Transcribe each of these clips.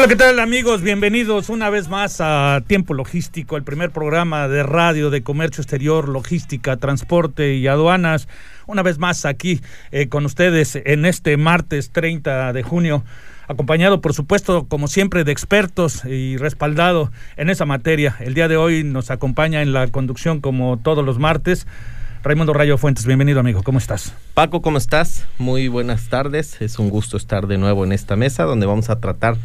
Hola, ¿qué tal amigos? Bienvenidos una vez más a Tiempo Logístico, el primer programa de radio de comercio exterior, logística, transporte y aduanas. Una vez más aquí eh, con ustedes en este martes 30 de junio, acompañado por supuesto como siempre de expertos y respaldado en esa materia. El día de hoy nos acompaña en la conducción como todos los martes. Raimundo Rayo Fuentes, bienvenido amigo, ¿cómo estás? Paco, ¿cómo estás? Muy buenas tardes, es un gusto estar de nuevo en esta mesa donde vamos a tratar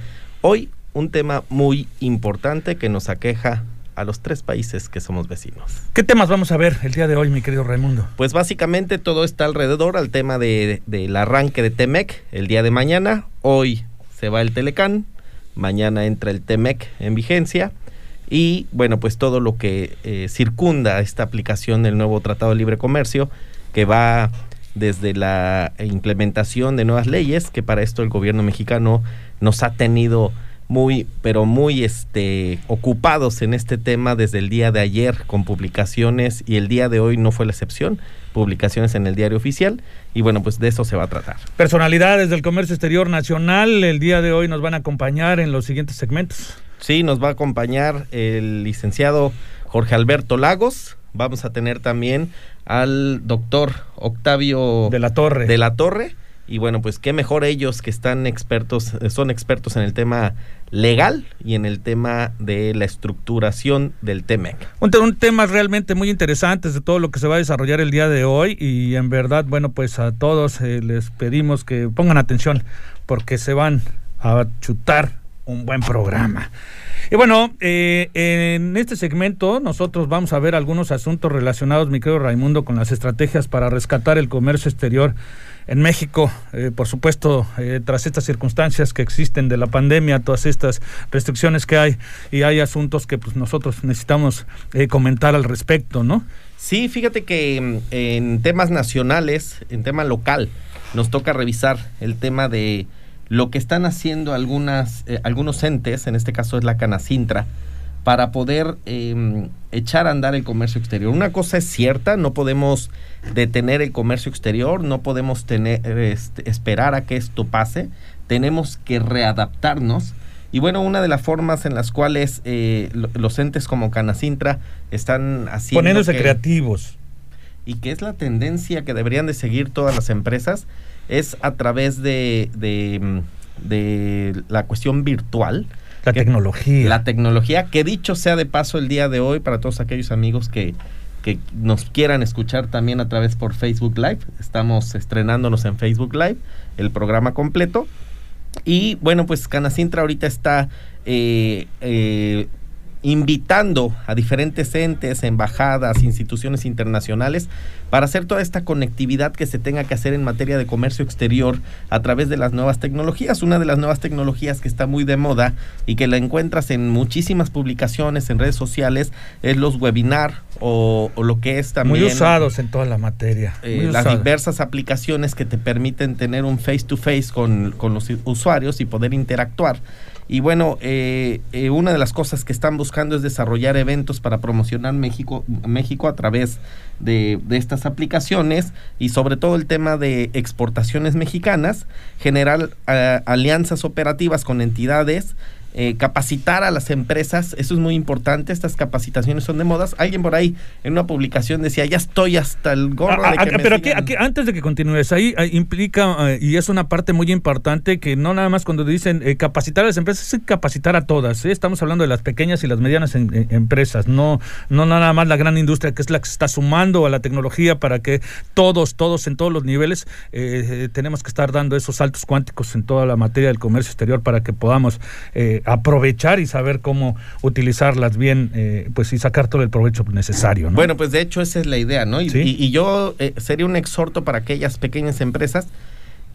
Hoy un tema muy importante que nos aqueja a los tres países que somos vecinos. ¿Qué temas vamos a ver el día de hoy, mi querido Raimundo? Pues básicamente todo está alrededor al tema del de, arranque de Temec el día de mañana. Hoy se va el Telecán, mañana entra el Temec en vigencia y bueno, pues todo lo que eh, circunda esta aplicación del nuevo Tratado de Libre Comercio que va desde la implementación de nuevas leyes, que para esto el gobierno mexicano nos ha tenido muy, pero muy este, ocupados en este tema desde el día de ayer con publicaciones y el día de hoy no fue la excepción, publicaciones en el diario oficial y bueno, pues de eso se va a tratar. Personalidades del comercio exterior nacional, el día de hoy nos van a acompañar en los siguientes segmentos. Sí, nos va a acompañar el licenciado Jorge Alberto Lagos, vamos a tener también al doctor Octavio de la Torre. De la Torre. Y bueno, pues qué mejor ellos que están expertos, eh, son expertos en el tema legal y en el tema de la estructuración del TEMEC. Un, un tema realmente muy interesante de todo lo que se va a desarrollar el día de hoy y en verdad, bueno, pues a todos eh, les pedimos que pongan atención porque se van a chutar un buen programa. Y bueno, eh, en este segmento nosotros vamos a ver algunos asuntos relacionados, mi querido Raimundo, con las estrategias para rescatar el comercio exterior en México, eh, por supuesto, eh, tras estas circunstancias que existen de la pandemia, todas estas restricciones que hay, y hay asuntos que pues nosotros necesitamos comentar al respecto, ¿no? Sí, fíjate que mm, en temas nacionales, en tema local, nos toca revisar el tema de lo que están haciendo algunas, eh, algunos entes, en este caso es la Canacintra, para poder em, echar a andar el comercio exterior. Una cosa es cierta, no podemos detener el comercio exterior, no podemos tener, este, esperar a que esto pase, tenemos que readaptarnos. Y bueno, una de las formas en las cuales eh, los entes como Canacintra están haciendo... Poniéndose creativos. Y que es la tendencia que deberían de seguir todas las empresas, es a través de, de, la cuestión virtual. La tecnología. La tecnología, que dicho sea de paso el día de hoy para todos aquellos amigos que, que nos quieran escuchar también a través por Facebook Live. Estamos estrenándonos en Facebook Live, el programa completo. Y bueno, pues Canacintra ahorita está eh, eh, invitando a diferentes entes, embajadas, instituciones internacionales para hacer toda esta conectividad que se tenga que hacer en materia de comercio exterior a través de las nuevas tecnologías. Una de las nuevas tecnologías que está muy de moda y que la encuentras en muchísimas publicaciones en redes sociales es los webinar o, lo que es también... Muy usados en toda la materia. Eh, las diversas aplicaciones que te permiten tener un face to face con, con los usuarios y poder interactuar. Y bueno, eh, eh, una de las cosas que están buscando es desarrollar eventos para promocionar México, México a través de, de, estas aplicaciones y sobre todo el tema de exportaciones mexicanas, generar eh, alianzas operativas con entidades eh, capacitar a las empresas, eso es muy importante, estas capacitaciones son de modas. Alguien por ahí en una publicación decía, ya estoy hasta el gorro. Ah, ah, pero aquí, antes de que continúes, ahí, implica, eh, y es una parte muy importante, que no nada más cuando dicen eh, capacitar a las empresas, es capacitar a todas. Estamos hablando de las pequeñas y las medianas empresas, no, no nada más la gran industria, que es la que se está sumando a la tecnología para que todos, todos en todos los niveles, tenemos que estar dando esos saltos cuánticos en toda la materia del comercio exterior para que podamos aprovechar y saber cómo utilizarlas bien, eh, pues y sacar todo el provecho necesario. ¿no? Bueno, pues de hecho esa es la idea, ¿no? Y, y, yo eh, sería un exhorto para aquellas pequeñas empresas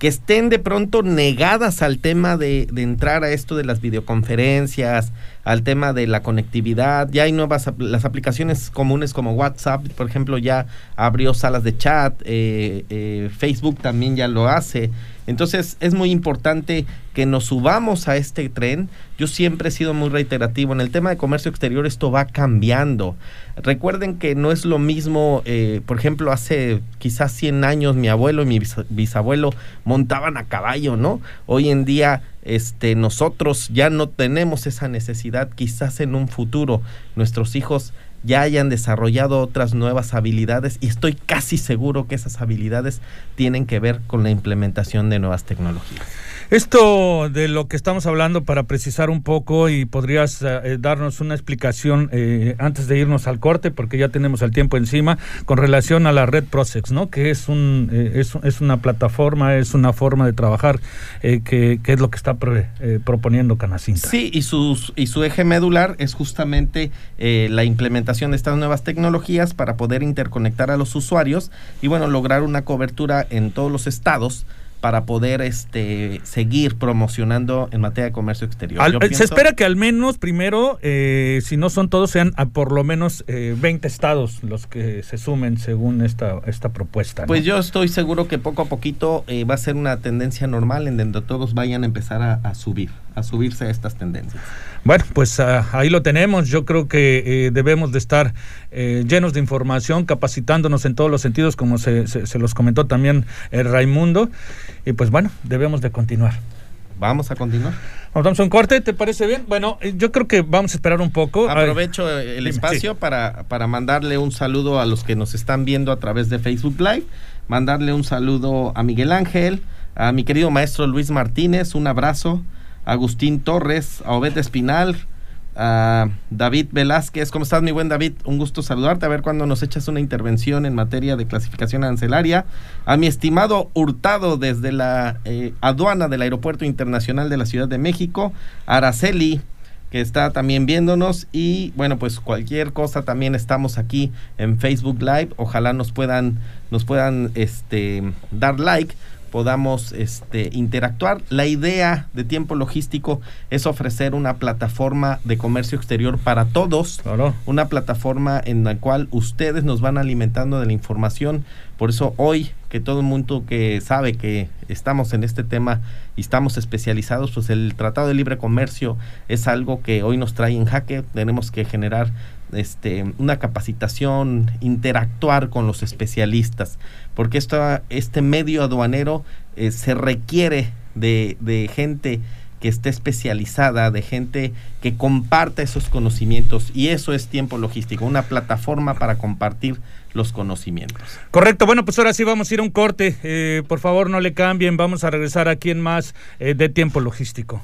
que estén de pronto negadas al tema de, de, entrar a esto de las videoconferencias, al tema de la conectividad. Ya hay nuevas, las aplicaciones comunes como WhatsApp, por ejemplo, ya abrió salas de chat, eh, eh, Facebook también ya lo hace. Entonces es muy importante que nos subamos a este tren. Yo siempre he sido muy reiterativo. En el tema de comercio exterior esto va cambiando. Recuerden que no es lo mismo, eh, por ejemplo, hace quizás 100 años mi abuelo y mi bisabuelo montaban a caballo, ¿no? Hoy en día este, nosotros ya no tenemos esa necesidad. Quizás en un futuro nuestros hijos ya hayan desarrollado otras nuevas habilidades y estoy casi seguro que esas habilidades tienen que ver con la implementación de nuevas tecnologías. Esto de lo que estamos hablando para precisar un poco y podrías eh, darnos una explicación eh, antes de irnos al corte porque ya tenemos el tiempo encima con relación a la red Procex, ¿no? Que es un eh, es, es, una plataforma, es una forma de trabajar que, que, es lo que está proponiendo Canacinta. Sí, y sus y su eje medular es justamente la implementación de estas nuevas tecnologías para poder interconectar a los usuarios y bueno lograr una cobertura en todos los estados para poder este seguir promocionando en materia de comercio exterior. Se espera que al menos primero, eh, si no son todos, sean a por lo menos eh, 20 estados los que se sumen según esta, esta propuesta. Pues yo estoy seguro que poco a poquito eh, va a ser una tendencia normal en donde todos vayan a empezar a subir, a subirse a estas tendencias. Bueno, pues uh, ahí lo tenemos. Yo creo que eh, debemos de estar eh, llenos de información, capacitándonos en todos los sentidos, como se, se, se los comentó también el Raimundo. Y pues bueno, debemos de continuar. Vamos a continuar. Vamos a un corte, ¿te parece bien? Bueno, eh, yo creo que vamos a esperar un poco. Aprovecho el espacio sí. para, para mandarle un saludo a los que nos están viendo a través de Facebook Live, mandarle un saludo a Miguel Ángel, a mi querido maestro Luis Martínez, un abrazo. Agustín Torres, a Obed Espinal, a David Velázquez. ¿Cómo estás, mi buen David? Un gusto saludarte. A ver cuándo nos echas una intervención en materia de clasificación arancelaria. A mi estimado Hurtado desde la eh, aduana del Aeropuerto Internacional de la Ciudad de México. Araceli que está también viéndonos y bueno pues cualquier cosa también estamos aquí en Facebook Live ojalá nos puedan nos puedan este dar like podamos este, interactuar. La idea de tiempo logístico es ofrecer una plataforma de comercio exterior para todos, claro. una plataforma en la cual ustedes nos van alimentando de la información. Por eso hoy que todo el mundo que sabe que estamos en este tema y estamos especializados, pues el Tratado de Libre Comercio es algo que hoy nos trae en jaque. Tenemos que generar este, una capacitación, interactuar con los especialistas, porque esto, este medio aduanero eh, se requiere de, de gente que esté especializada, de gente que comparta esos conocimientos y eso es tiempo logístico, una plataforma para compartir los conocimientos. Correcto, bueno, pues ahora sí vamos a ir a un corte, eh, por favor no le cambien, vamos a regresar aquí en más eh, de tiempo logístico.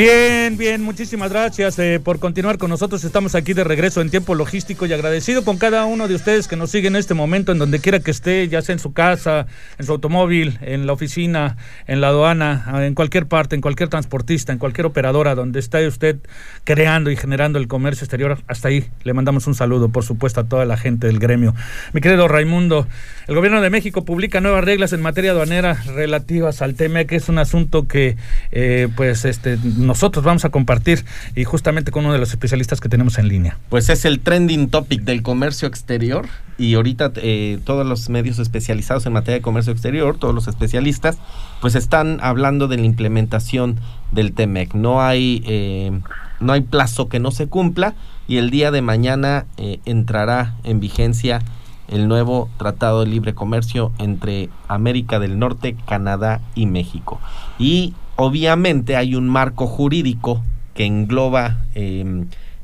Bien, bien, muchísimas gracias eh, por continuar con nosotros. Estamos aquí de regreso en tiempo logístico y agradecido con cada uno de ustedes que nos sigue en este momento, en donde quiera que esté, ya sea en su casa, en su automóvil, en la oficina, en la aduana, en cualquier parte, en cualquier transportista, en cualquier operadora, donde esté usted creando y generando el comercio exterior. Hasta ahí le mandamos un saludo, por supuesto, a toda la gente del gremio. Mi querido Raimundo, el gobierno de México publica nuevas reglas en materia aduanera relativas al TME, que es un asunto que, eh, pues, este nosotros vamos a compartir y justamente con uno de los especialistas que tenemos en línea. Pues es el trending topic del comercio exterior y ahorita eh, todos los medios especializados en materia de comercio exterior, todos los especialistas, pues están hablando de la implementación del TEMEC. No hay, eh, no hay plazo que no se cumpla y el día de mañana eh, entrará en vigencia el nuevo Tratado de Libre Comercio entre América del Norte, Canadá y México. Y obviamente hay un marco jurídico que engloba eh,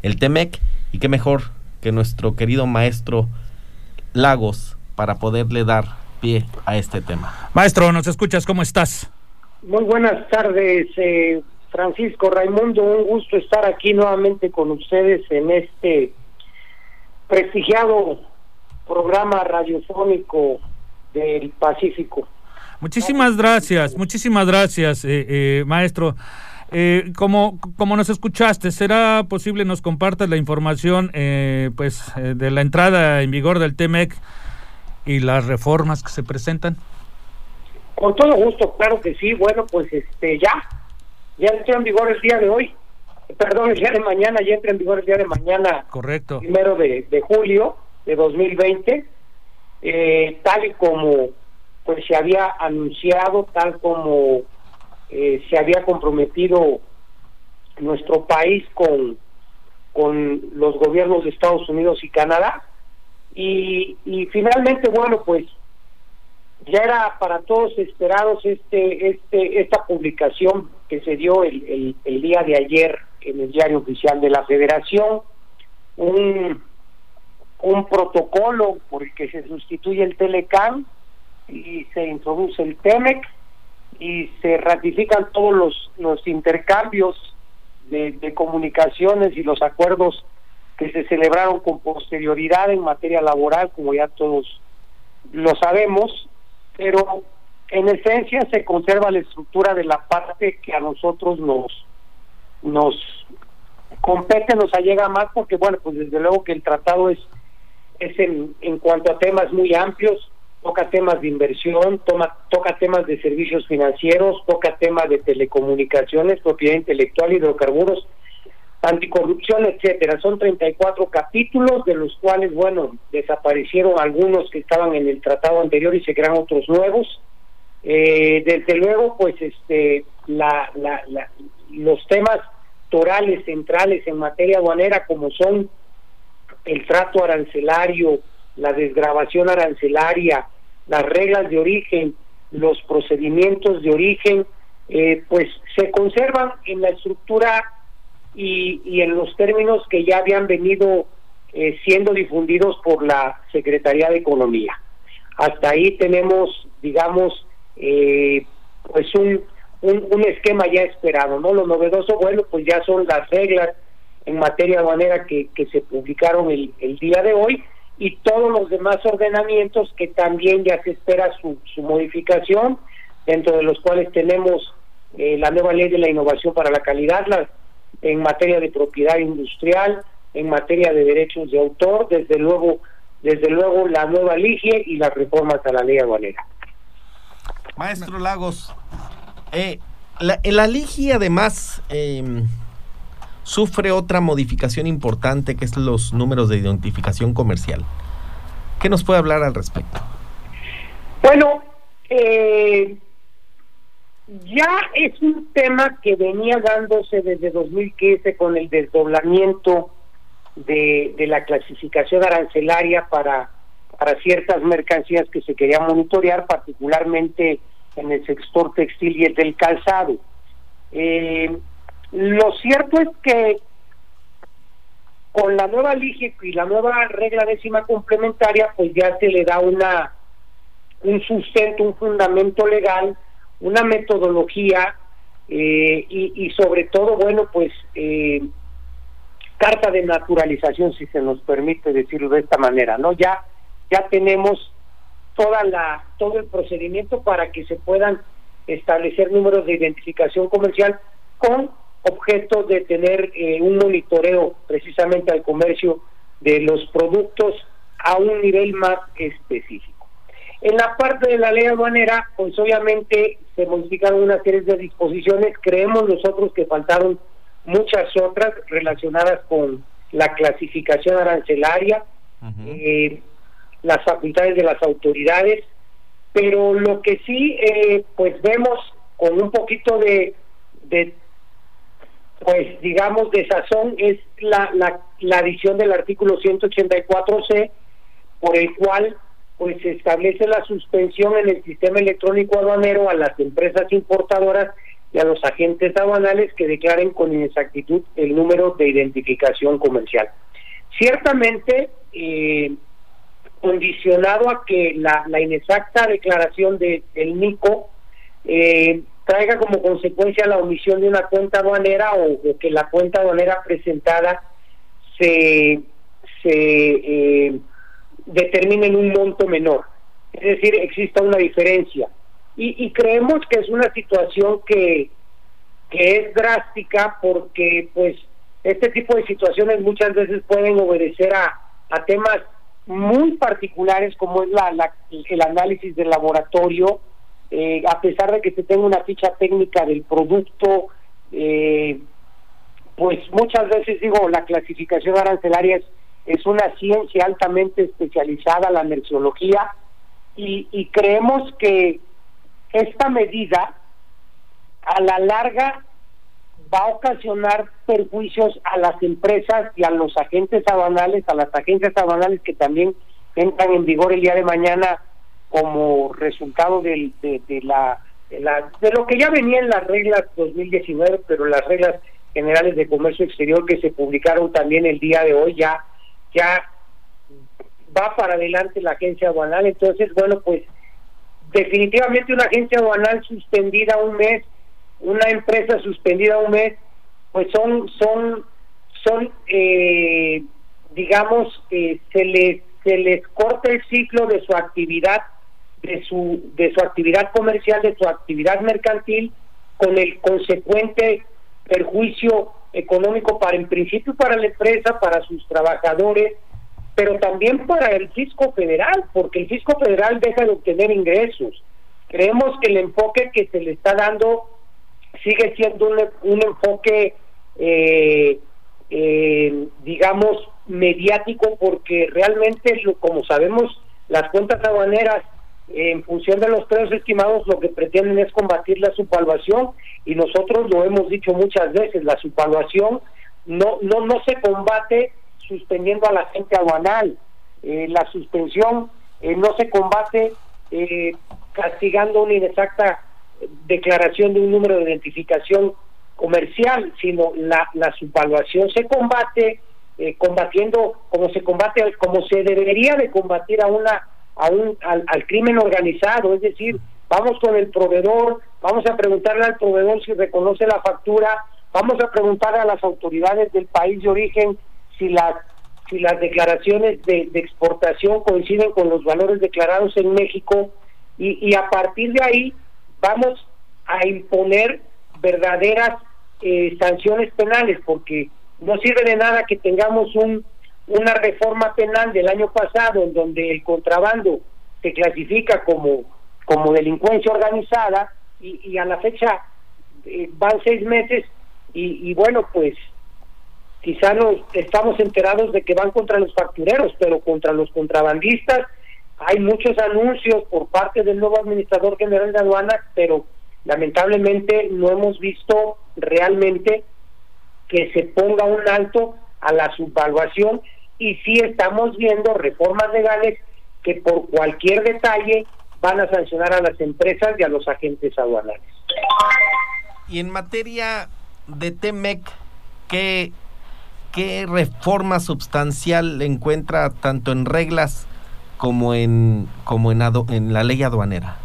el TEMEC y qué mejor que nuestro querido maestro Lagos para poderle dar pie a este tema. Maestro, ¿nos escuchas? ¿Cómo estás? Muy buenas tardes, eh, Francisco Raimundo. Un gusto estar aquí nuevamente con ustedes en este prestigiado programa radiofónico del Pacífico. Muchísimas gracias, muchísimas gracias, eh, eh, maestro. Eh, como, como nos escuchaste, ¿será posible nos compartas la información eh, pues eh, de la entrada en vigor del TEMEC y las reformas que se presentan? Con todo gusto, claro que sí. Bueno, pues este ya, ya entró en vigor el día de hoy. Perdón, el día de mañana, ya entra en vigor el día de mañana. Correcto. Primero de, de julio de 2020, eh, tal y como pues se había anunciado, tal como eh, se había comprometido nuestro país con, con los gobiernos de Estados Unidos y Canadá. Y, finalmente, bueno, pues ya era para todos esperados este, este, esta publicación que se dio el, el, el día de ayer en el diario oficial de la Federación, un, un protocolo por el que se sustituye el Telecam y se introduce el TEMEC y se ratifican todos los, los intercambios de, de comunicaciones y los acuerdos que se celebraron con posterioridad en materia laboral, como ya todos lo sabemos, pero en esencia se conserva la estructura de la parte que a nosotros nos nos compete, nos allega más, porque bueno, pues desde luego que el tratado es es en, en cuanto a temas muy amplios, toca temas de inversión, toma, toca temas de servicios financieros, toca temas de telecomunicaciones, propiedad intelectual, hidrocarburos, anticorrupción, etcétera. Son 34 capítulos, de los cuales, bueno, desaparecieron algunos que estaban en el tratado anterior y se crean otros nuevos. Eh, desde luego, pues, este, la, la, la, los temas torales centrales en materia aduanera, como son el trato arancelario, la desgrabación arancelaria, las reglas de origen, los procedimientos de origen, eh, pues se conservan en la estructura y, en los términos que ya habían venido eh, siendo difundidos por la Secretaría de Economía. Hasta ahí tenemos, digamos, eh, pues un, un, un, esquema ya esperado, ¿no? Lo novedoso, bueno, pues ya son las reglas en materia aduanera que, que se publicaron el, el día de hoy y todos los demás ordenamientos que también ya se espera su, su modificación, dentro de los cuales tenemos eh, la nueva ley de la innovación para la calidad, la, en materia de propiedad industrial, en materia de derechos de autor, desde luego, desde luego la nueva LIGE y las reformas a la ley aduanera. Maestro Lagos, eh, la, la LIGI además eh, sufre otra modificación importante que es los números de identificación comercial. ¿Qué nos puede hablar al respecto? Bueno, eh, ya es un tema que venía dándose desde 2015 con el desdoblamiento de, la clasificación arancelaria para, ciertas mercancías que se querían monitorear, particularmente en el sector textil y el del calzado. Eh, lo cierto es que con la nueva LIGE y la nueva regla décima complementaria, pues ya se le da una un sustento, un fundamento legal, una metodología eh, y, y, sobre todo, bueno, pues eh, carta de naturalización, si se nos permite decirlo de esta manera, ¿no? Ya ya tenemos toda la todo el procedimiento para que se puedan establecer números de identificación comercial con objeto de tener eh, un monitoreo precisamente al comercio de los productos a un nivel más específico. En la parte de la ley aduanera, pues obviamente se modificaron una serie de disposiciones, creemos nosotros que faltaron muchas otras relacionadas con la clasificación arancelaria, uh -huh. eh, las facultades de las autoridades, pero lo que sí, eh, pues vemos con un poquito de, de pues digamos de sazón es la, la, la adición del artículo 184C por el cual pues se establece la suspensión en el sistema electrónico aduanero a las empresas importadoras y a los agentes aduanales que declaren con inexactitud el número de identificación comercial. Ciertamente, eh, condicionado a que la, la inexacta declaración de, del NICO eh, traiga como consecuencia la omisión de una cuenta aduanera o, que la cuenta aduanera presentada se, se eh, determine en un monto menor. Es decir, exista una diferencia. Y, creemos que es una situación que, que es drástica porque pues este tipo de situaciones muchas veces pueden obedecer a, a temas muy particulares como es la, el análisis del laboratorio, eh, a pesar de que se tenga una ficha técnica del producto, eh, pues muchas veces digo, la clasificación arancelaria es, una ciencia altamente especializada, la merciología, y, y creemos que esta medida a la larga va a ocasionar perjuicios a las empresas y a los agentes aduanales, a las agencias aduanales que también entran en vigor el día de mañana como resultado de, la, de, la, de lo que ya venía en las reglas 2019, pero las reglas generales de comercio exterior que se publicaron también el día de hoy ya ya va para adelante la agencia aduanal, entonces bueno pues definitivamente una agencia aduanal suspendida un mes una empresa suspendida un mes, pues son, son, son, eh, digamos, eh, se les, se les corta el ciclo de su actividad, de su, de su actividad comercial, de su actividad mercantil, con el consecuente perjuicio económico para, en principio, para la empresa, para sus trabajadores, pero también para el fisco federal, porque el fisco federal deja de obtener ingresos. Creemos que el enfoque que se le está dando sigue siendo un, enfoque, eh, eh, digamos, mediático, porque realmente, como sabemos, las cuentas aduaneras, en función de los precios estimados, lo que pretenden es combatir la subvaluación, y nosotros lo hemos dicho muchas veces, la subvaluación no, no, no se combate suspendiendo a la gente aduanal, eh, la suspensión no se combate castigando una inexacta declaración de un número de identificación comercial, sino la, la subvaluación se combate eh, combatiendo como se combate, como se debería de combatir a una a un, al, al, crimen organizado, es decir, vamos con el proveedor, vamos a preguntarle al proveedor si reconoce la factura, vamos a preguntarle a las autoridades del país de origen si las si las declaraciones de, de exportación coinciden con los valores declarados en México y, y a partir de ahí vamos a imponer verdaderas eh, sanciones penales, porque no sirve de nada que tengamos un, una reforma penal del año pasado en donde el contrabando se clasifica como, como delincuencia organizada y, a la fecha eh, van seis meses y, y bueno, pues quizá no estamos enterados de que van contra los factureros, pero contra los contrabandistas hay muchos anuncios por parte del nuevo administrador general de aduanas, pero lamentablemente no hemos visto realmente que se ponga un alto a la subvaluación y sí estamos viendo reformas legales que por cualquier detalle van a sancionar a las empresas y a los agentes aduanales. Y en materia de TEMEC, ¿qué, qué reforma sustancial encuentra tanto en reglas como en, como en, en la ley aduanera?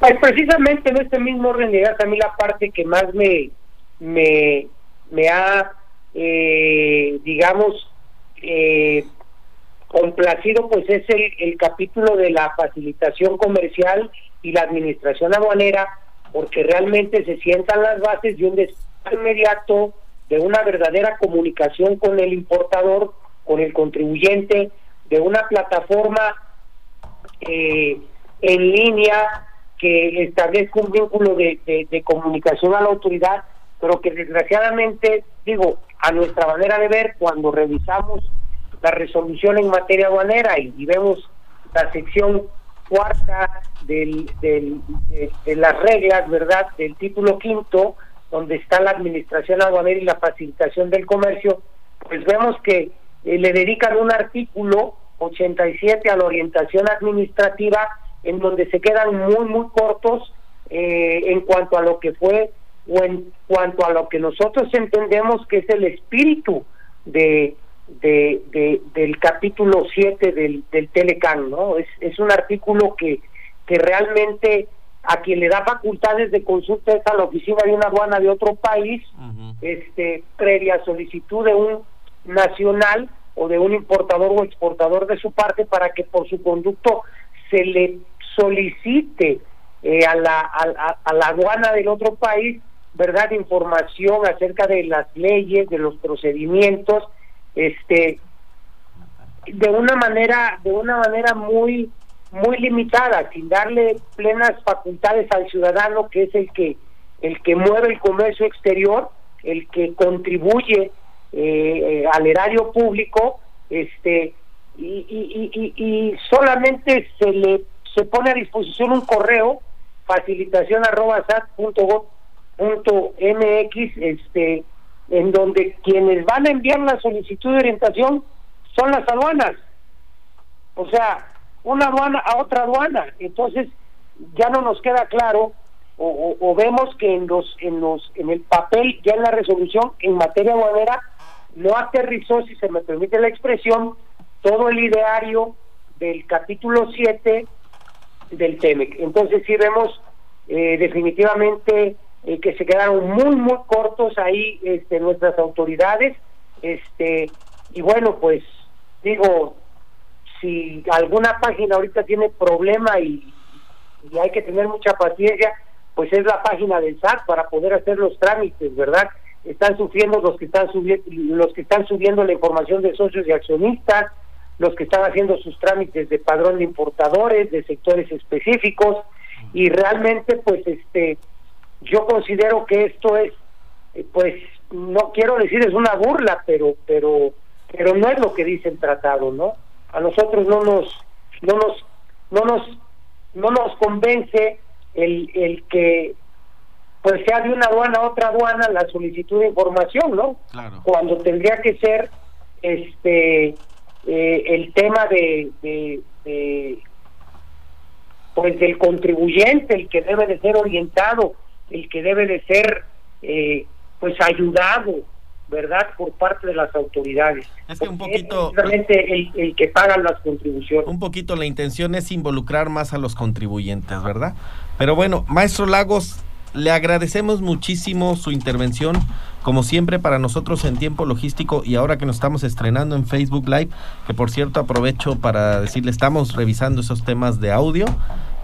Pues precisamente en este mismo orden de a mí la parte que más me, me, me ha, eh, digamos, eh, complacido, pues es el, el capítulo de la facilitación comercial y la administración aduanera, porque realmente se sientan las bases de un desarrollo inmediato, de una verdadera comunicación con el importador, con el contribuyente, de una plataforma eh, en línea que establezca un vínculo de, comunicación a la autoridad, pero que desgraciadamente, digo, a nuestra manera de ver, cuando revisamos la resolución en materia aduanera y, vemos la sección cuarta del, del, de, de, las reglas, ¿verdad?, del título quinto, donde está la administración aduanera y la facilitación del comercio, pues vemos que eh, le dedican un artículo 87 a la orientación administrativa en donde se quedan muy muy cortos eh, en cuanto a lo que fue o en cuanto a lo que nosotros entendemos que es el espíritu de, de, del capítulo 7 del, del Telecan, ¿no? Es, es un artículo que, que realmente a quien le da facultades de consulta es a la oficina de una aduana de otro país, este, previa solicitud de un nacional o de un importador o exportador de su parte para que por su conducto se le solicite eh, a, la, a, la aduana del otro país, ¿verdad? Información acerca de las leyes, de los procedimientos, este, de una manera, de una manera muy muy limitada, sin darle plenas facultades al ciudadano que es el que el que mueve el comercio exterior, el que contribuye eh, al erario público, este y, y, solamente se le se pone a disposición un correo facilitación arroba mx este en donde quienes van a enviar la solicitud de orientación son las aduanas o sea una aduana a otra aduana. Entonces ya no nos queda claro o, vemos que en los en los en el papel ya en la resolución en materia aduanera no aterrizó, si se me permite la expresión, todo el ideario del capítulo 7 del TEMEC. Entonces sí vemos eh, definitivamente eh, que se quedaron muy muy cortos ahí este, nuestras autoridades este y bueno pues digo si alguna página ahorita tiene problema y, hay que tener mucha paciencia, pues es la página del SAT para poder hacer los trámites, ¿verdad? Están sufriendo los que están subiendo, los que están subiendo la información de socios y accionistas, los que están haciendo sus trámites de padrón de importadores, de sectores específicos, y realmente, pues, este, yo considero que esto es, eh, pues, no quiero decir es una burla, pero, pero, pero no es lo que dice el tratado, ¿no? a nosotros no nos no nos no nos no nos convence el, el que pues sea de una aduana a otra aduana la solicitud de información, ¿no? Cuando tendría que ser este eh, el tema de, de, pues del contribuyente, el que debe de ser orientado, el que debe de ser eh, pues ayudado, ¿verdad? Por parte de las autoridades. Es que un poquito... Es el, que pagan las contribuciones. Un poquito la intención es involucrar más a los contribuyentes, ¿verdad? Pero bueno, maestro Lagos, le agradecemos muchísimo su intervención, como siempre para nosotros en tiempo logístico y ahora que nos estamos estrenando en Facebook Live, que por cierto aprovecho para decirle, estamos revisando esos temas de audio.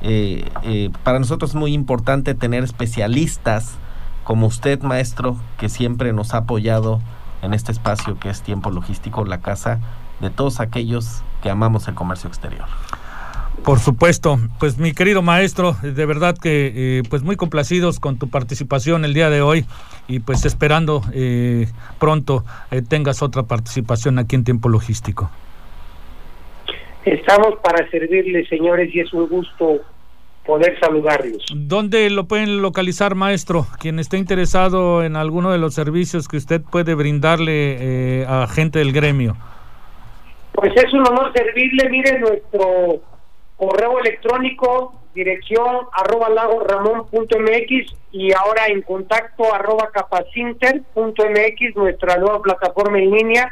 Eh, eh, para nosotros es muy importante tener especialistas como usted, maestro, que siempre nos ha apoyado en este espacio que es Tiempo Logístico, la casa de todos aquellos que amamos el comercio exterior. Por supuesto, pues mi querido maestro, de verdad que eh, pues muy complacidos con tu participación el día de hoy y pues esperando eh, pronto eh, tengas otra participación aquí en Tiempo Logístico. Estamos para servirles, señores, y es un gusto poder saludarlos. ¿Dónde lo pueden localizar, maestro? Quien esté interesado en alguno de los servicios que usted puede brindarle eh, a gente del gremio. Pues es un honor servirle, mire nuestro correo electrónico, dirección arroba mx y ahora en contacto arroba capacinter.mx, nuestra nueva plataforma en línea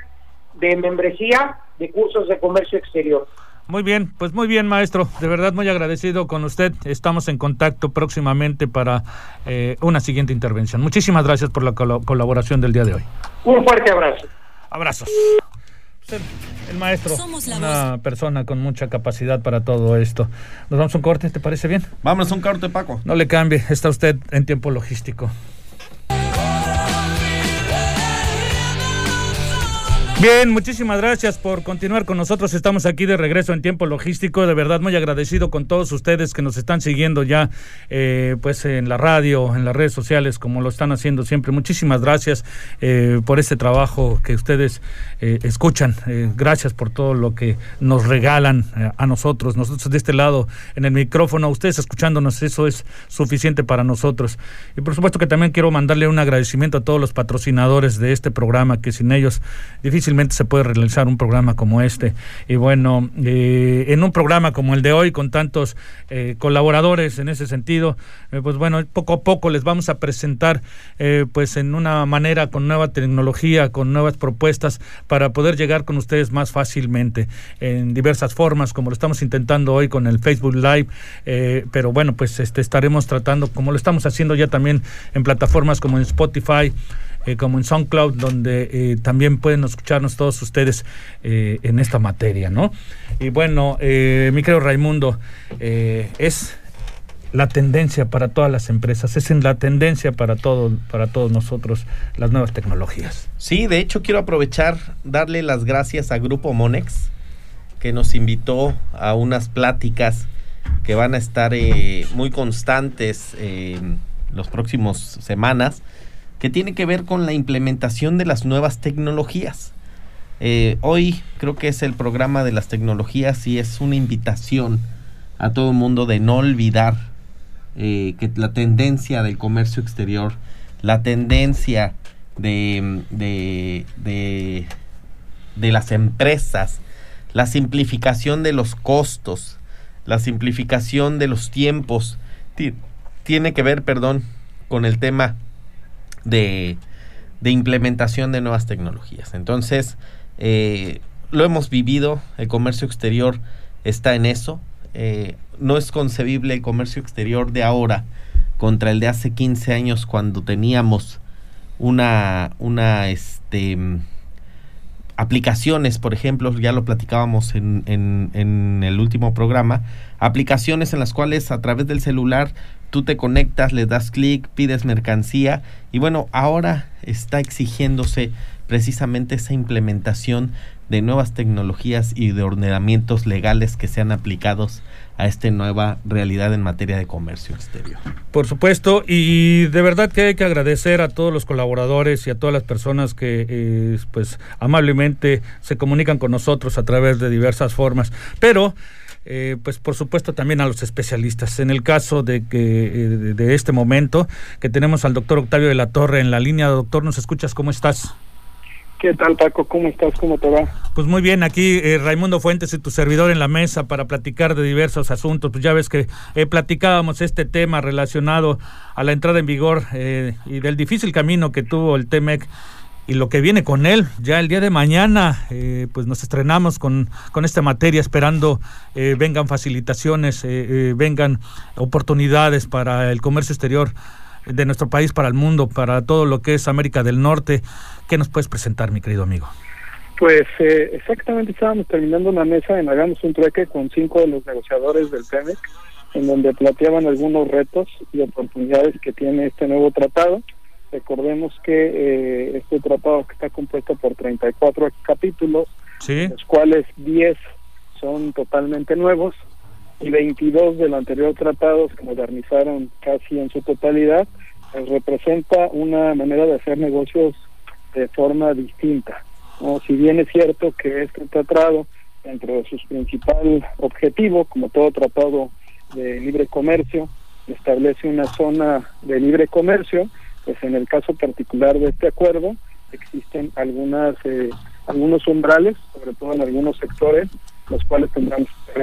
de membresía de cursos de comercio exterior. Muy bien, pues muy bien, maestro. De verdad, muy agradecido con usted. Estamos en contacto próximamente para eh, una siguiente intervención. Muchísimas gracias por la colaboración del día de hoy. Un fuerte abrazo. Abrazos. El, maestro, una persona con mucha capacidad para todo esto. Nos vamos a un corte, ¿te parece bien? Vamos a un corte, Paco. No le cambie, está usted en tiempo logístico. Bien, muchísimas gracias por continuar con nosotros. Estamos aquí de regreso en tiempo logístico. De verdad, muy agradecido con todos ustedes que nos están siguiendo ya, eh, pues en la radio, en las redes sociales, como lo están haciendo siempre. Muchísimas gracias eh, por este trabajo que ustedes eh, escuchan. gracias por todo lo que nos regalan a nosotros. Nosotros de este lado, en el micrófono, ustedes escuchándonos, eso es suficiente para nosotros. Y por supuesto que también quiero mandarle un agradecimiento a todos los patrocinadores de este programa, que sin ellos difícil se puede realizar un programa como este. Y bueno, eh, en un programa como el de hoy, con tantos eh, colaboradores en ese sentido, eh, pues bueno, poco a poco les vamos a presentar, pues en una manera con nueva tecnología, con nuevas propuestas, para poder llegar con ustedes más fácilmente en diversas formas, como lo estamos intentando hoy con el Facebook Live. pero bueno, pues este, estaremos tratando, como lo estamos haciendo ya también en plataformas como en Spotify, eh, como en SoundCloud, donde eh, también pueden escucharnos todos ustedes eh, en esta materia, ¿no? Y bueno, mi querido Raimundo, es la tendencia para todas las empresas, es en la tendencia para todo, para todos nosotros las nuevas tecnologías. Sí, de hecho quiero aprovechar darle las gracias a Grupo Monex que nos invitó a unas pláticas que van a estar muy constantes en los próximos semanas que tiene que ver con la implementación de las nuevas tecnologías. Eh, hoy creo que es el programa de las tecnologías y es una invitación a todo el mundo de no olvidar eh, que la tendencia del comercio exterior, la tendencia de, de, de, las empresas, la simplificación de los costos, la simplificación de los tiempos, tiene que ver, perdón, con el tema de, implementación de nuevas tecnologías. Entonces, eh, lo hemos vivido, el comercio exterior está en eso. Eh, no es concebible el comercio exterior de ahora contra el de hace 15 años cuando teníamos una, una este, aplicaciones, por ejemplo, ya lo platicábamos en, en, en el último programa, aplicaciones en las cuales a través del celular tú te conectas, le das clic, pides mercancía y bueno, ahora está exigiéndose precisamente esa implementación de nuevas tecnologías y de ordenamientos legales que sean aplicados a esta nueva realidad en materia de comercio exterior. Por supuesto, y de verdad que hay que agradecer a todos los colaboradores y a todas las personas que eh, pues amablemente se comunican con nosotros a través de diversas formas, pero eh, pues por supuesto también a los especialistas. En el caso de que eh, de este momento que tenemos al doctor Octavio de la Torre en la línea, doctor, ¿nos escuchas? ¿Cómo estás? ¿Qué tal, Paco? ¿Cómo estás? ¿Cómo te va? Pues muy bien, aquí eh, Raimundo Fuentes y tu servidor en la mesa para platicar de diversos asuntos. Pues ya ves que platicábamos este tema relacionado a la entrada en vigor y del difícil camino que tuvo el TEMEC y lo que viene con él. Ya el día de mañana, eh, pues nos estrenamos con, con esta materia, esperando eh, vengan facilitaciones, eh, vengan oportunidades para el comercio exterior de nuestro país, para el mundo, para todo lo que es América del Norte. ¿Qué nos puedes presentar, mi querido amigo? Pues exactamente estábamos terminando una mesa en Hagamos un Trueque con cinco de los negociadores del PEMEC, en donde planteaban algunos retos y oportunidades que tiene este nuevo tratado Recordemos que eh, este tratado que está compuesto por 34 capítulos, los cuales 10 son totalmente nuevos y 22 del anterior tratado se modernizaron casi en su totalidad, pues representa una manera de hacer negocios de forma distinta. Si bien es cierto que este tratado, dentro de sus principal objetivo, como todo tratado de libre comercio, establece una zona de libre comercio, pues en el caso particular de este acuerdo existen algunas eh, algunos umbrales, sobre todo en algunos sectores, los cuales tendremos que estar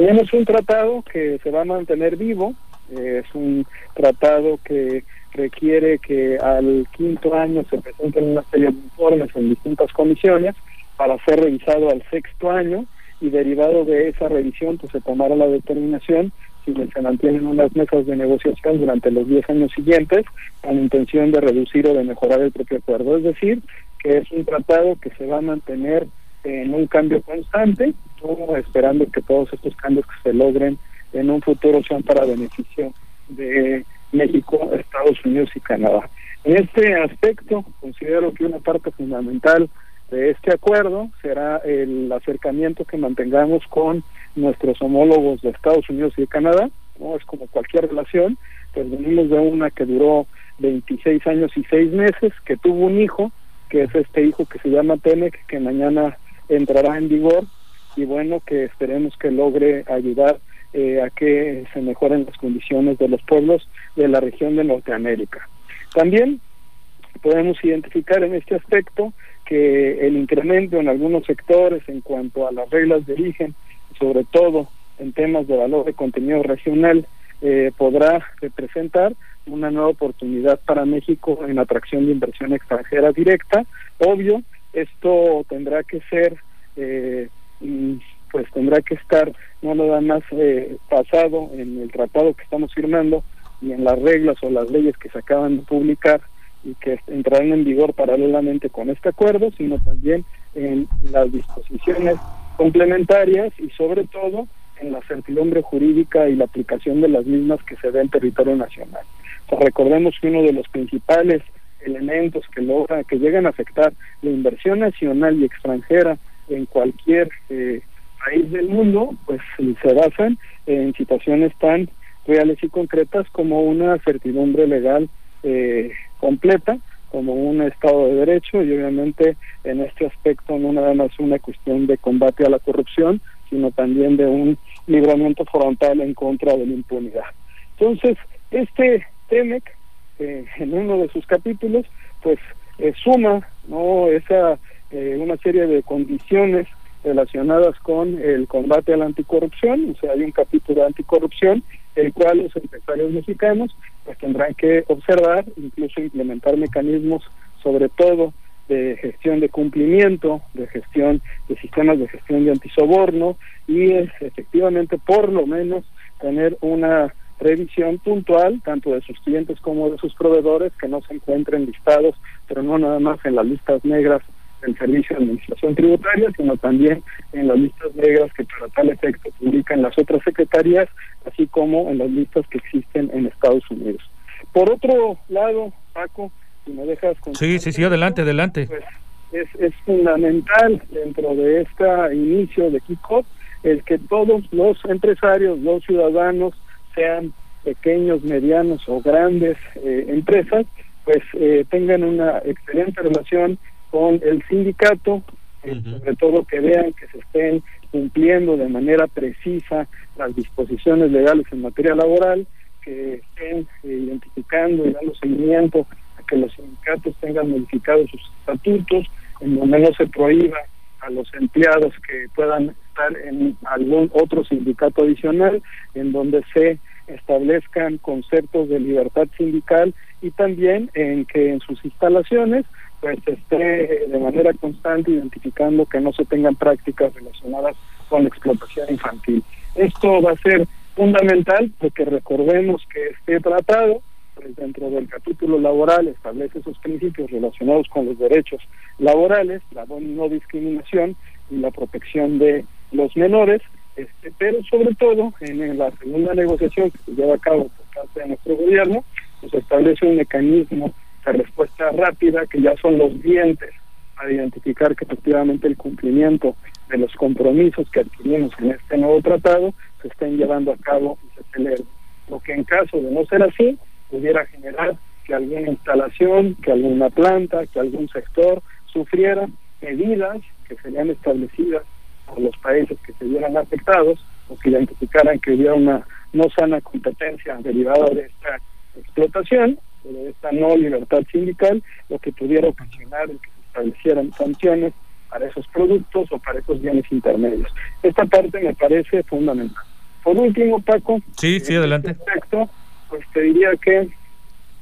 es un tratado que se va a mantener vivo, eh, es un tratado que requiere que al quinto año se presenten una serie de informes en distintas comisiones para ser revisado al sexto año y derivado de esa revisión pues se tomará la determinación si se mantienen unas mesas de negociación durante los 10 años siguientes con intención de reducir o de mejorar el propio acuerdo. Es decir, que es un tratado que se va a mantener en un cambio constante, esperando que todos estos cambios que se logren en un futuro sean para beneficio de México, Estados Unidos y Canadá. En este aspecto, considero que una parte fundamental de este acuerdo será el acercamiento que mantengamos con nuestros homólogos de Estados Unidos y de Canadá, no es como cualquier relación, pues venimos de una que duró 26 años y 6 meses, que tuvo un hijo, que es este hijo que se llama Tenec, que mañana entrará en vigor, y bueno, que esperemos que logre ayudar eh, a que se mejoren las condiciones de los pueblos de la región de Norteamérica. También podemos identificar en este aspecto que el incremento en algunos sectores en cuanto a las reglas de origen, sobre todo en temas de valor de contenido regional, eh, podrá representar una nueva oportunidad para México en atracción de inversión extranjera directa. Obvio, esto tendrá que ser, eh, pues tendrá que estar no nada más eh, basado en el tratado que estamos firmando y en las reglas o las leyes que se acaban de publicar y que entrarán en vigor paralelamente con este acuerdo, sino también en las disposiciones complementarias y sobre todo en la certidumbre jurídica y la aplicación de las mismas que se da en territorio nacional. recordemos que uno de los principales elementos que logra, que llegan a afectar la inversión nacional y extranjera en cualquier eh, país del mundo, pues se basan en situaciones tan reales y concretas como una certidumbre legal eh, completa, como un Estado de Derecho y obviamente en este aspecto no nada más una cuestión de combate a la corrupción, sino también de un libramiento frontal en contra de la impunidad. Entonces, este TEMEC, eh, en uno de sus capítulos, pues eh, suma no esa eh, una serie de condiciones relacionadas con el combate a la anticorrupción, o sea, hay un capítulo de anticorrupción, el cual los empresarios mexicanos pues tendrán que observar, incluso implementar mecanismos, sobre todo de gestión de cumplimiento, de gestión de sistemas de gestión de antisoborno y es efectivamente por lo menos tener una revisión puntual tanto de sus clientes como de sus proveedores que no se encuentren listados, pero no nada más en las listas negras del Servicio de Administración Tributaria, sino también en las listas negras que para tal efecto publican las otras secretarías, así como en las listas que existen en Estados Unidos. Por otro lado, Paco, si me dejas... Sí, sí, sí, adelante, adelante. Pues, es, es fundamental dentro de este inicio de kickoff el que todos los empresarios, los ciudadanos, sean pequeños, medianos o grandes eh, empresas, pues eh, tengan una excelente relación con el sindicato, eh, sobre todo que vean que se estén cumpliendo de manera precisa las disposiciones legales en materia laboral, que estén identificando y dando seguimiento a que los sindicatos tengan modificados sus estatutos, en donde no se prohíba a los empleados que puedan estar en algún otro sindicato adicional, en donde se establezcan conceptos de libertad sindical y también en que en sus instalaciones pues esté de manera constante identificando que no se tengan prácticas relacionadas con explotación infantil. Esto va a ser fundamental porque recordemos que este tratado dentro del capítulo laboral establece esos principios relacionados con los derechos laborales, la no discriminación y la protección de los menores, este, pero sobre todo en, la segunda negociación que se lleva a cabo por parte de nuestro gobierno, pues establece un mecanismo de respuesta rápida que ya son los dientes para identificar que efectivamente el cumplimiento de los compromisos que adquirimos en este nuevo tratado se estén llevando a cabo y se celebren. Lo que en caso de no ser así, pudiera generar que alguna instalación, que alguna planta, que algún sector sufriera medidas que serían establecidas por los países que se vieran afectados o que identificaran que hubiera una no sana competencia derivada de esta explotación o de esta no libertad sindical, lo que pudiera ocasionar que se establecieran sanciones para esos productos o para esos bienes intermedios. Esta parte me parece fundamental. Por último, Paco, sí, sí, adelante. Este aspecto, pues te diría que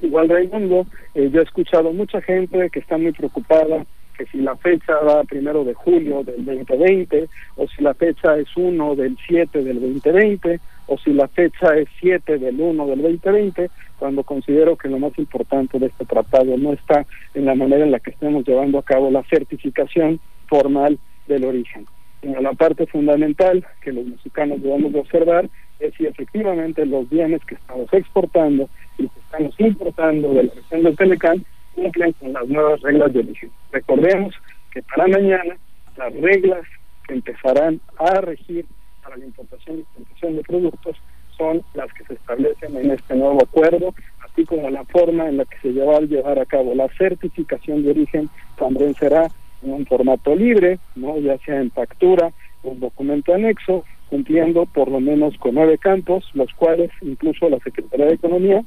igual Raimundo, eh, yo he escuchado mucha gente que está muy preocupada que si la fecha va primero de julio del 2020 o si la fecha es 1 del 7 del 2020 o si la fecha es 7 del 1 del 2020, cuando considero que lo más importante de este tratado no está en la manera en la que estemos llevando a cabo la certificación formal del origen, sino la parte fundamental que los mexicanos debemos de observar es si efectivamente los bienes que estamos exportando y que estamos importando de la región del Telecán cumplen con las nuevas reglas de origen. Recordemos que para mañana las reglas que empezarán a regir para la importación y exportación de productos son las que se establecen en este nuevo acuerdo, así como la forma en la que se lleva a llevar a cabo la certificación de origen también será en un formato libre, no ya sea en factura, un documento anexo, cumpliendo por lo menos con nueve campos, los cuales incluso la Secretaría de Economía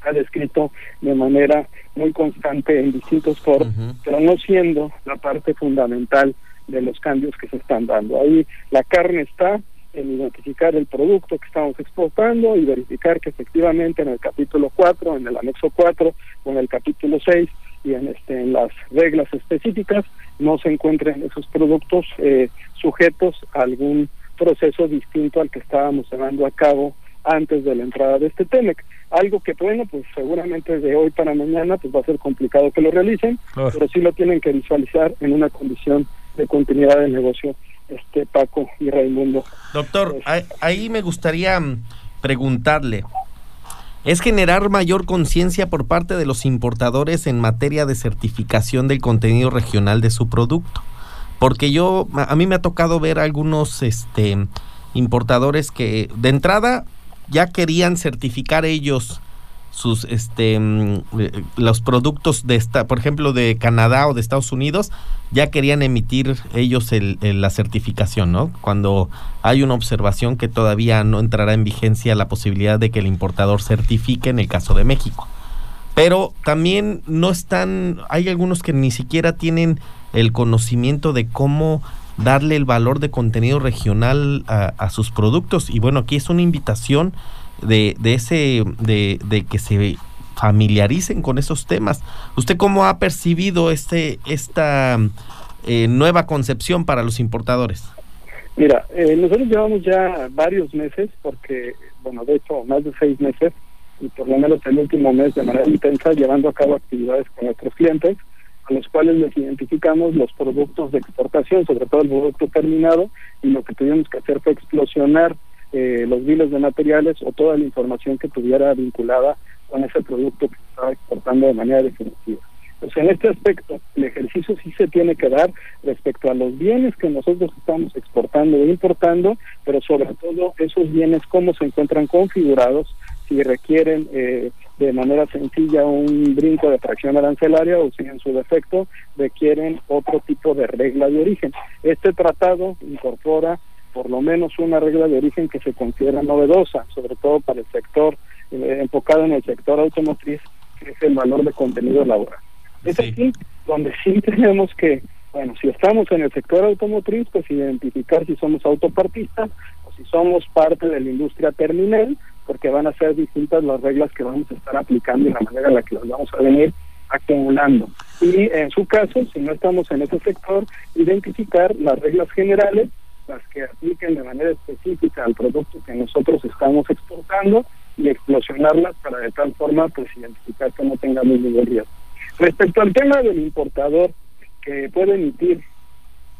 ha descrito de manera muy constante en distintos foros, pero no siendo la parte fundamental de los cambios que se están dando. Ahí la carne está en identificar el producto que estamos exportando y verificar que efectivamente en el capítulo 4, en el anexo 4 o en el capítulo 6 y en, este, en las reglas específicas no se encuentren esos productos eh, sujetos a algún proceso distinto al que estábamos llevando a cabo antes de la entrada de este TEMEC. Algo que, bueno, pues seguramente de hoy para mañana pues va a ser complicado que lo realicen, pero sí lo tienen que visualizar en una condición de continuidad del negocio este Paco y Raimundo. Doctor, pues, ahí me gustaría mm, preguntarle, ¿es generar mayor conciencia por parte de los importadores en materia de certificación del contenido regional de su producto? Porque yo, a mí me ha tocado ver algunos este, importadores que de entrada ya querían certificar ellos sus este mm, eh, los productos de esta por ejemplo de Canadá o de Estados Unidos ya querían emitir ellos el, la certificación no cuando hay una observación que todavía no entrará en vigencia la posibilidad de que el importador certifique en el caso de México. Pero también no están hay algunos que ni siquiera tienen el conocimiento de cómo darle el valor de contenido regional a, sus productos y bueno aquí es una invitación de, de ese, de, de que se familiaricen con esos temas. ¿Usted cómo ha percibido este, esta eh, nueva concepción para los importadores? Mira, eh, nosotros llevamos ya varios meses, porque, bueno, de hecho, más de seis meses, y por lo menos el último mes de manera intensa, llevando a cabo actividades con nuestros clientes, los cuales les identificamos los productos de exportación, sobre todo el producto terminado, y lo que tuvimos que hacer fue explosionar eh, los biles de materiales o toda la información que tuviera vinculada con ese producto que se estaba exportando de manera definitiva. Pues en este aspecto, el ejercicio sí se tiene que dar respecto a los bienes que nosotros estamos exportando e importando, pero sobre todo esos bienes, cómo se encuentran configurados, si requieren eh, de manera sencilla un brinco de fracción arancelaria o si en su defecto requieren otro tipo de regla de origen. Este tratado incorpora por lo menos una regla de origen que se considera novedosa, sobre todo para el sector eh, enfocado en el sector automotriz, que es el valor de contenido laboral. Es aquí donde sí tenemos que, bueno, si estamos en el sector automotriz, pues identificar si somos autopartistas o si somos parte de la industria terminal, porque van a ser distintas las reglas que vamos a estar aplicando y la manera en la que las vamos a venir acumulando. Y en su caso, si no estamos en ese sector, identificar las reglas generales las que apliquen de manera específica al producto que nosotros estamos exportando y explosionarlas para de tal forma pues identificar que no tengamos ningún riesgo. Respecto al tema del importador que puede emitir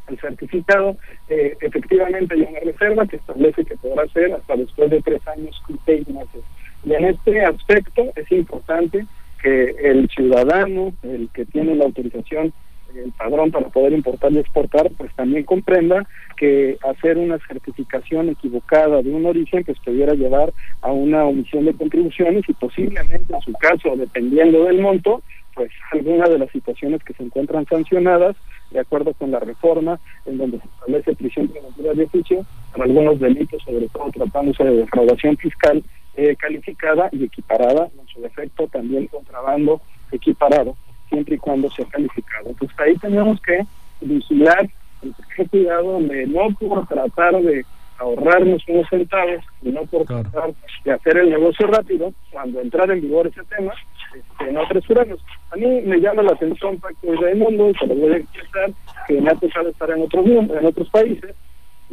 el certificado, eh, efectivamente hay una reserva que establece que podrá ser hasta después de tres años y seis meses. Y en este aspecto es importante que el ciudadano, el que tiene la autorización el padrón para poder importar y exportar, pues también comprenda que hacer una certificación equivocada de un origen pues pudiera llevar a una omisión de contribuciones y posiblemente en su caso, dependiendo del monto, pues alguna de las situaciones que se encuentran sancionadas de acuerdo con la reforma en donde se establece prisión preventiva de oficio para algunos delitos, sobre todo tratándose de defraudación fiscal eh, calificada y equiparada, en su defecto también contrabando equiparado siempre y cuando sea calificado. Entonces ahí tenemos que vigilar, tener cuidado de no por tratar de ahorrarnos unos centavos, sino por tratar de hacer el negocio rápido, cuando entrar en vigor ese tema, este, no apresurarnos. A mí me llama la atención Pacto del Mundo, y se lo voy a expresar, que me ha tocado estar en otros, en otros países,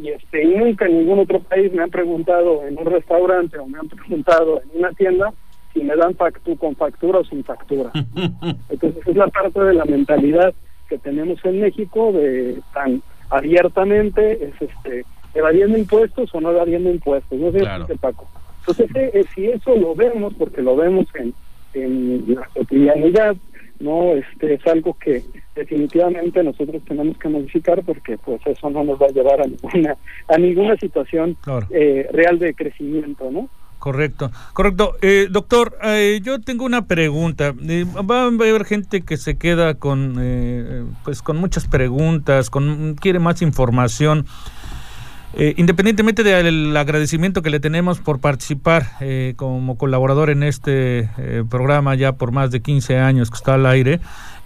y este y nunca en ningún otro país me han preguntado en un restaurante o me han preguntado en una tienda si me dan factu con factura o sin factura. Entonces es la parte de la mentalidad que tenemos en México de tan abiertamente es este evadiendo impuestos o no evadiendo impuestos. No sé si Paco. Entonces eh, si eso lo vemos porque lo vemos en, en la cotidianidad, no este es algo que definitivamente nosotros tenemos que modificar porque pues eso no nos va a llevar a ninguna a ninguna situación eh, real de crecimiento, ¿no? Correcto, correcto. Eh, doctor, eh, yo tengo una pregunta. Eh, va a haber gente que se queda con, pues, con muchas preguntas, con quiere más información. Eh, independientemente del agradecimiento que le tenemos por participar eh, como colaborador en este eh, programa ya por más de 15 años que está al aire,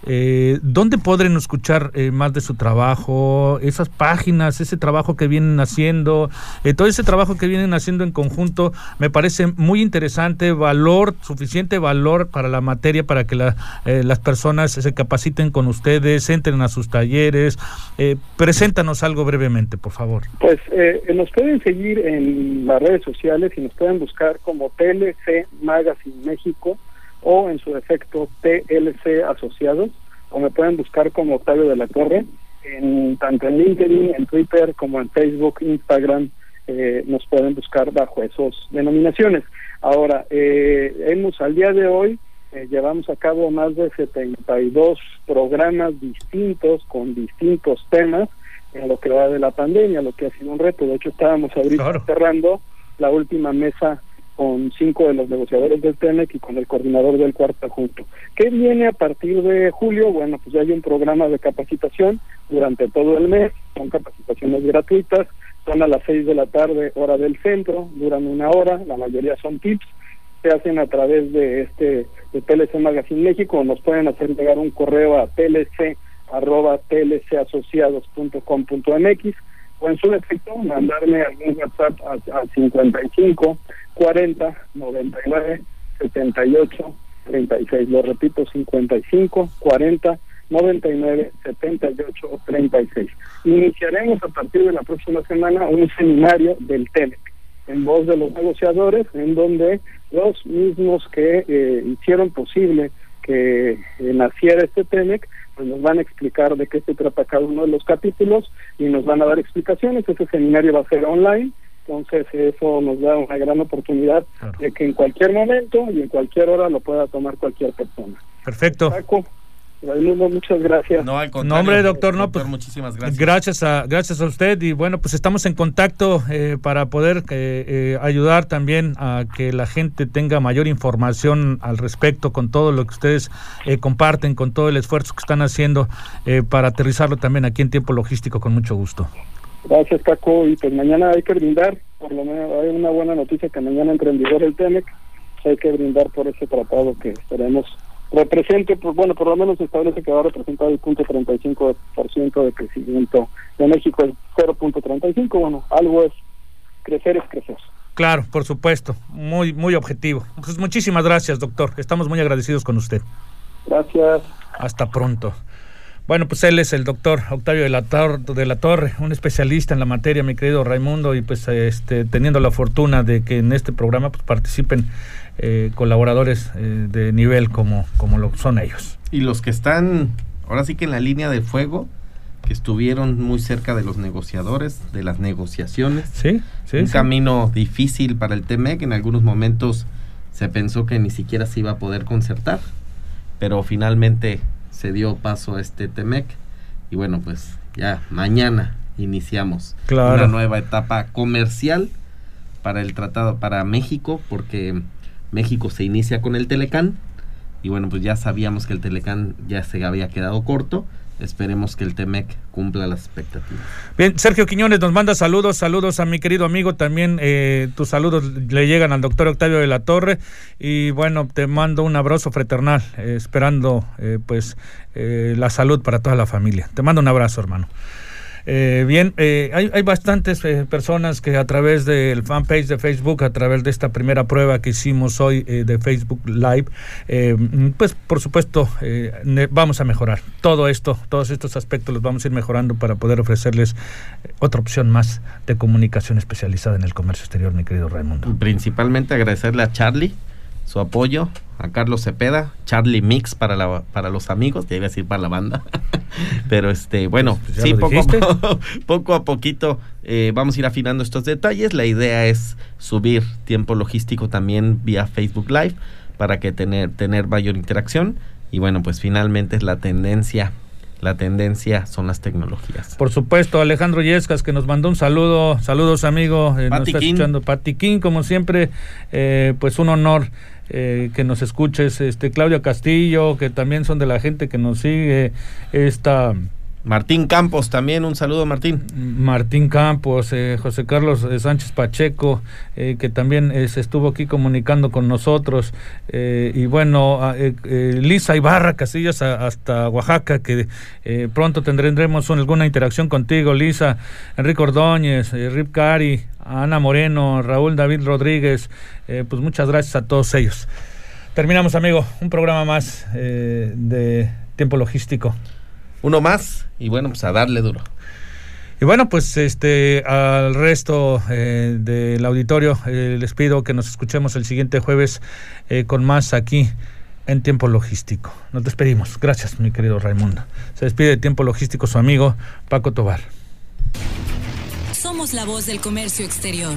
eh, ¿Dónde podrán escuchar eh, más de su trabajo? Esas páginas, ese trabajo que vienen haciendo, eh, todo ese trabajo que vienen haciendo en conjunto me parece muy interesante, valor, suficiente valor para la materia, para que la, eh, las personas se capaciten con ustedes, entren a sus talleres. Eh, preséntanos algo brevemente, por favor. Pues eh, nos pueden seguir en las redes sociales y nos pueden buscar como TLC Magazine México o en su defecto TLC Asociados, o me pueden buscar como Octavio de la Torre, en, tanto en LinkedIn, en Twitter, como en Facebook, Instagram, eh, nos pueden buscar bajo esas denominaciones. Ahora, eh, hemos al día de hoy, eh, llevamos a cabo más de 72 programas distintos con distintos temas en lo que va de la pandemia, lo que ha sido un reto. De hecho, estábamos ahorita Claro. cerrando la última mesa con cinco de los negociadores del TEMEC y con el coordinador del cuarto junto. ¿Qué viene a partir de julio? Bueno, pues ya hay un programa de capacitación durante todo el mes, son capacitaciones gratuitas, son a las seis de la tarde, hora del centro, duran una hora, la mayoría son tips, se hacen a través de este de TLC Magazine México, nos pueden hacer llegar un correo a tlc arroba tlcasociados.com.mx o en su defecto mandarme algún WhatsApp a, a 55 40 99 78 36. Lo repito, 55 40 99 78 36. Iniciaremos a partir de la próxima semana un seminario del TEMEC en voz de los negociadores, en donde los mismos que eh, hicieron posible que eh, naciera este TEMEC, pues nos van a explicar de qué se trata cada uno de los capítulos y nos van a dar explicaciones. Ese seminario va a ser online, entonces eso nos da una gran oportunidad Claro. de que en cualquier momento y en cualquier hora lo pueda tomar cualquier persona. Perfecto. Paco, Raimundo, muchas gracias. No, al No, contrario. hombre, doctor, no, pues, muchísimas gracias. Gracias a, gracias a usted y bueno, pues estamos en contacto eh, para poder eh, eh, ayudar también a que la gente tenga mayor información al respecto con todo lo que ustedes eh, comparten, con todo el esfuerzo que están haciendo eh, para aterrizarlo también aquí en tiempo logístico con mucho gusto. Gracias, Paco. Y pues mañana hay que brindar, por lo menos hay una buena noticia que mañana entra en vigor el TEMEC. Hay que brindar por ese tratado que esperemos represente, pues bueno, por lo menos establece que va a representar el punto 35% de crecimiento de México, el 0.35. Bueno, algo es crecer, es crecer. Claro, por supuesto, muy, muy objetivo. Pues muchísimas gracias, doctor. Estamos muy agradecidos con usted. Gracias. Hasta pronto. Bueno, pues él es el doctor Octavio de la, Tor- de la Torre, un especialista en la materia, mi querido Raimundo, y pues este, teniendo la fortuna de que en este programa pues, participen eh, colaboradores eh, de nivel como, como lo son ellos. Y los que están, ahora sí que en la línea de fuego, que estuvieron muy cerca de los negociadores, de las negociaciones. Sí, sí. un sí. camino difícil para el TEMEC. En algunos momentos se pensó que ni siquiera se iba a poder concertar, pero finalmente se dio paso a este TEMEC. Y bueno, pues ya mañana iniciamos Claro. una nueva etapa comercial para el tratado para México, porque México se inicia con el Telecán. Y bueno, pues ya sabíamos que el Telecán ya se había quedado corto. Esperemos que el TEMEC cumpla las expectativas. Bien, Sergio Quiñones nos manda saludos, saludos a mi querido amigo, también eh, tus saludos le llegan al doctor Octavio de la Torre y bueno, te mando un abrazo fraternal, eh, esperando eh, pues eh, la salud para toda la familia. Te mando un abrazo, hermano. Eh, bien, eh, hay, hay bastantes eh, personas que a través del fanpage de Facebook, a través de esta primera prueba que hicimos hoy eh, de Facebook Live, eh, pues por supuesto eh, vamos a mejorar todo esto, todos estos aspectos los vamos a ir mejorando para poder ofrecerles otra opción más de comunicación especializada en el comercio exterior, mi querido Raimundo. principalmente agradecerle a Charlie su apoyo, a Carlos Cepeda, Charlie Mix para la, para los amigos, ya iba a decir para la banda, pero este, bueno, Pues ya sí, poco a, poco a poquito eh, vamos a ir afinando estos detalles, la idea es subir tiempo logístico también vía Facebook Live para que tener, tener mayor interacción y bueno, pues finalmente es la tendencia, la tendencia son las tecnologías. Por supuesto, Alejandro Yescas, que nos mandó un saludo. Saludos, amigo. Eh, nos está escuchando Pati King, como siempre. eh, pues un honor eh, que nos escuches. Este Claudia Castillo, que también son de la gente que nos sigue. Esta Martín Campos también, un saludo Martín. Martín Campos, eh, José Carlos eh, Sánchez Pacheco, eh, que también se estuvo aquí comunicando con nosotros, y bueno, Lisa Ibarra Casillas hasta Oaxaca, que pronto tendremos alguna interacción contigo, Lisa, Enrique Ordóñez, Rip Cari, Ana Moreno, Raúl David Rodríguez, pues muchas gracias a todos ellos. Terminamos, amigo, un programa más de tiempo logístico uno más y bueno, pues a darle duro. Y bueno, pues este al resto eh, del auditorio eh, les pido que nos escuchemos el siguiente jueves eh, con más aquí en Tiempo Logístico. Nos despedimos. Gracias, mi querido Raimundo. Se despide de Tiempo Logístico su amigo Paco Tobar. La voz del comercio exterior.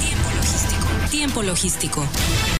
Tiempo Logístico. Tiempo Logístico.